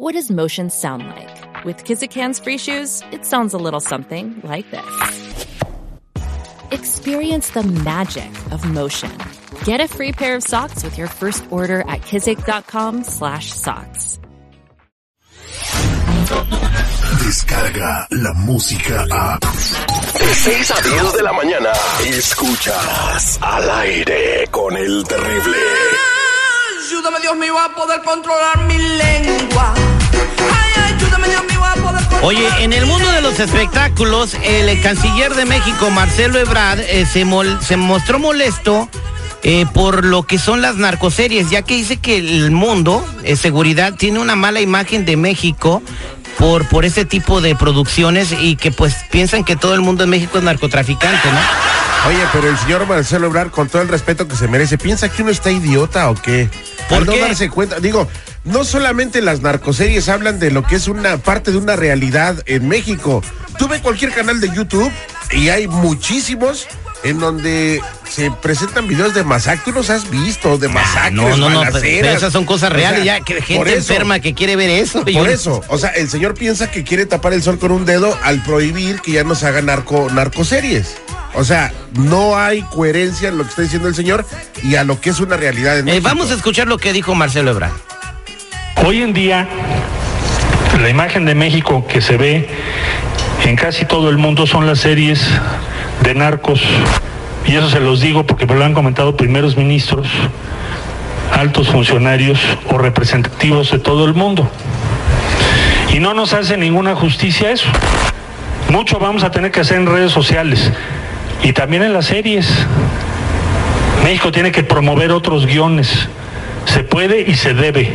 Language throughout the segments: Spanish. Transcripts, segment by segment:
What does motion sound like? With Kizikans free shoes, it sounds a little something like this. Experience the magic of motion. Get a free pair of socks with your first order at kizik.com/socks. Descarga la música a... De 6 a 10 de la mañana. Escuchas al aire con el terrible. Ayúdame, Dios mío, a poder controlar mi lengua. Oye, en el mundo de los espectáculos, el canciller de México, Marcelo Ebrard, eh, se, mol- se mostró molesto eh, por lo que son las narcoseries, ya que dice que el mundo, eh, seguridad, tiene una mala imagen de México por, por ese tipo de producciones y que pues piensan que todo el mundo en México es narcotraficante, ¿no? Oye, pero el señor Marcelo Ebrard, con todo el respeto que se merece, ¿piensa que uno está idiota o qué? ¿Por Al no qué? darse cuenta, digo, no solamente las narcoseries hablan de lo que es una parte de una realidad en México. Tú ve cualquier canal de YouTube y hay muchísimos en donde se presentan videos de masacres. Tú los has visto, de masacres, Ah, No, no, no, pero, pero esas son cosas O reales, sea, ya que gente enferma que quiere ver eso. Por eso, o sea, el señor piensa que quiere tapar el sol con un dedo al prohibir que ya nos hagan narco, narcoseries. O sea, no hay coherencia en lo que está diciendo el señor y a lo que es una realidad en Eh, México. vamos a escuchar lo que dijo Marcelo Ebrard. Hoy en día, la imagen de México que se ve en casi todo el mundo son las series de narcos. Y eso se los digo porque me lo han comentado primeros ministros, altos funcionarios o representativos de todo el mundo. Y no nos hace ninguna justicia eso. Mucho vamos a tener que hacer en redes sociales y también en las series. México tiene que promover otros guiones. Se puede y se debe.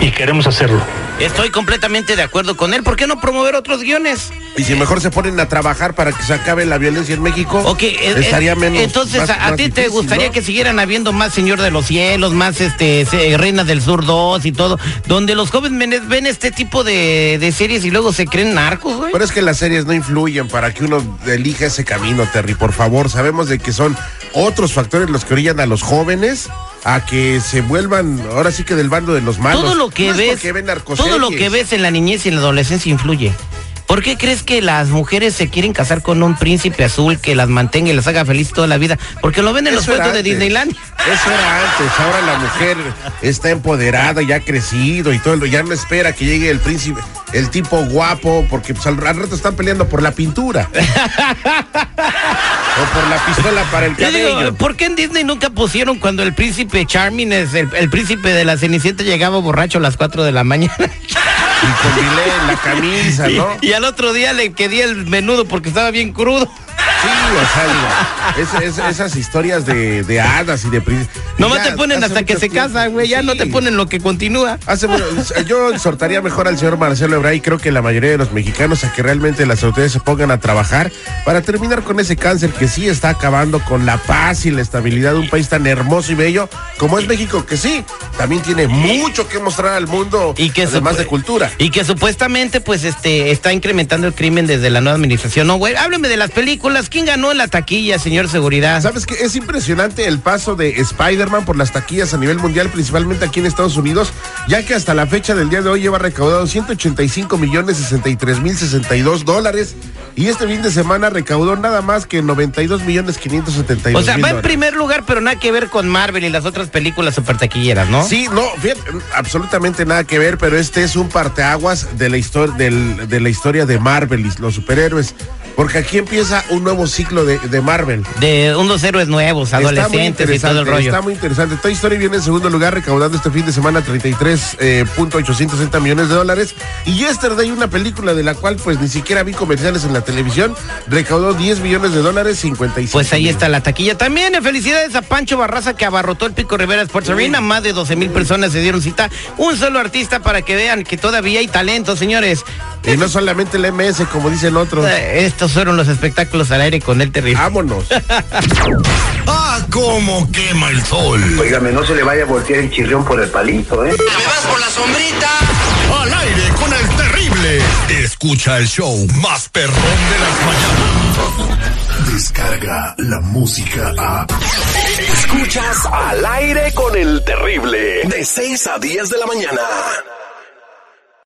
Y queremos hacerlo. Estoy completamente de acuerdo con él. ¿Por qué no promover otros guiones? Y si mejor se ponen a trabajar para que se acabe la violencia en México, Ok, eh, estaría eh, menos. Entonces, más- a, ti te gustaría ¿no? que siguieran habiendo más Señor de los Cielos, más este se- Reina del Sur 2 y todo, donde los jóvenes ven este tipo de, de series y luego se creen narcos, güey. Pero es que las series no influyen para que uno elija ese camino, Terry. Por favor, sabemos de que son otros factores los que orillan a los jóvenes a que se vuelvan, ahora sí que del bando de los malos. Todo lo que No es ves, ven todo lo que ves en la niñez y en la adolescencia influye. ¿Por qué crees que las mujeres se quieren casar con un príncipe azul que las mantenga y las haga feliz toda la vida? Porque lo ven en los Eso cuentos de. Disneyland. Eso era antes, ahora la mujer está empoderada, ya ha crecido y todo, ya no espera que llegue el príncipe, el tipo guapo, porque pues, al rato están peleando por la pintura. o por la pistola para el digo, cabello. ¿por qué en Disney nunca pusieron cuando el príncipe Charming, es el, el príncipe de la Cenicienta, llegaba borracho a las 4 de la mañana? Y con en la camisa, y, ¿no? y al otro día le quedé el menudo porque estaba bien crudo. Sí, o sea, digo, es- es- esas historias de, de hadas y de príncipes. Nomás Ya te ponen hasta que se casan, güey. Ya no te ponen lo que continúa. Hace, bueno, yo exhortaría mejor al señor Marcelo Ebrard y creo que la mayoría de los mexicanos a que realmente las autoridades se pongan a trabajar para terminar con ese cáncer que sí está acabando con la paz y la estabilidad de un país tan hermoso y bello como es México, que sí, también tiene mucho que mostrar al mundo, Y que además de cultura. Y que supuestamente, pues, este, está incrementando el crimen desde la nueva administración. No, güey, hábleme de las películas. ¿Quién ganó en la taquilla, señor seguridad? ¿Sabes qué? Es impresionante el paso de Spider-Man por las taquillas a nivel mundial, principalmente aquí en Estados Unidos, ya que hasta la fecha del día de hoy lleva recaudado 185 millones 63 mil 62 dólares. Y este fin de semana recaudó nada más que 92 millones 572 O sea, va en primer lugar, pero nada que ver con Marvel y las otras películas super taquilleras, ¿no? Sí, no, fíjate, absolutamente nada que ver, pero este es un parteaguas de la historia del- de la historia de Marvel y los superhéroes, porque aquí empieza un nuevo ciclo de, de Marvel. De unos héroes nuevos, adolescentes y todo el rollo. Está muy interesante. Toy Story viene en segundo lugar, recaudando este fin de semana 33.860 millones de dólares. Y Yesterday, una película de la cual pues ni siquiera vi comerciales en la televisión, recaudó 10 millones de dólares, 55 Pues ahí millones. está la taquilla. También eh, felicidades a Pancho Barraza que abarrotó el Pico Rivera Sports Arena. Más de 12 mil personas se dieron cita. Un solo artista para que vean que todavía hay talento, señores. Y no solamente el MS, como dicen otros. Eh, Estos fueron los espectáculos al aire con el terrible. Vámonos. ¡Ah, cómo quema el sol! Óigame, no se le vaya a voltear el chirrión por el palito, ¿eh? ¡Me vas por la sombrita! ¡Al aire con el terrible! Escucha el show más perrón de las mañanas. Descarga la música a... Escuchas al aire con el terrible. De 6 a 10 de la mañana.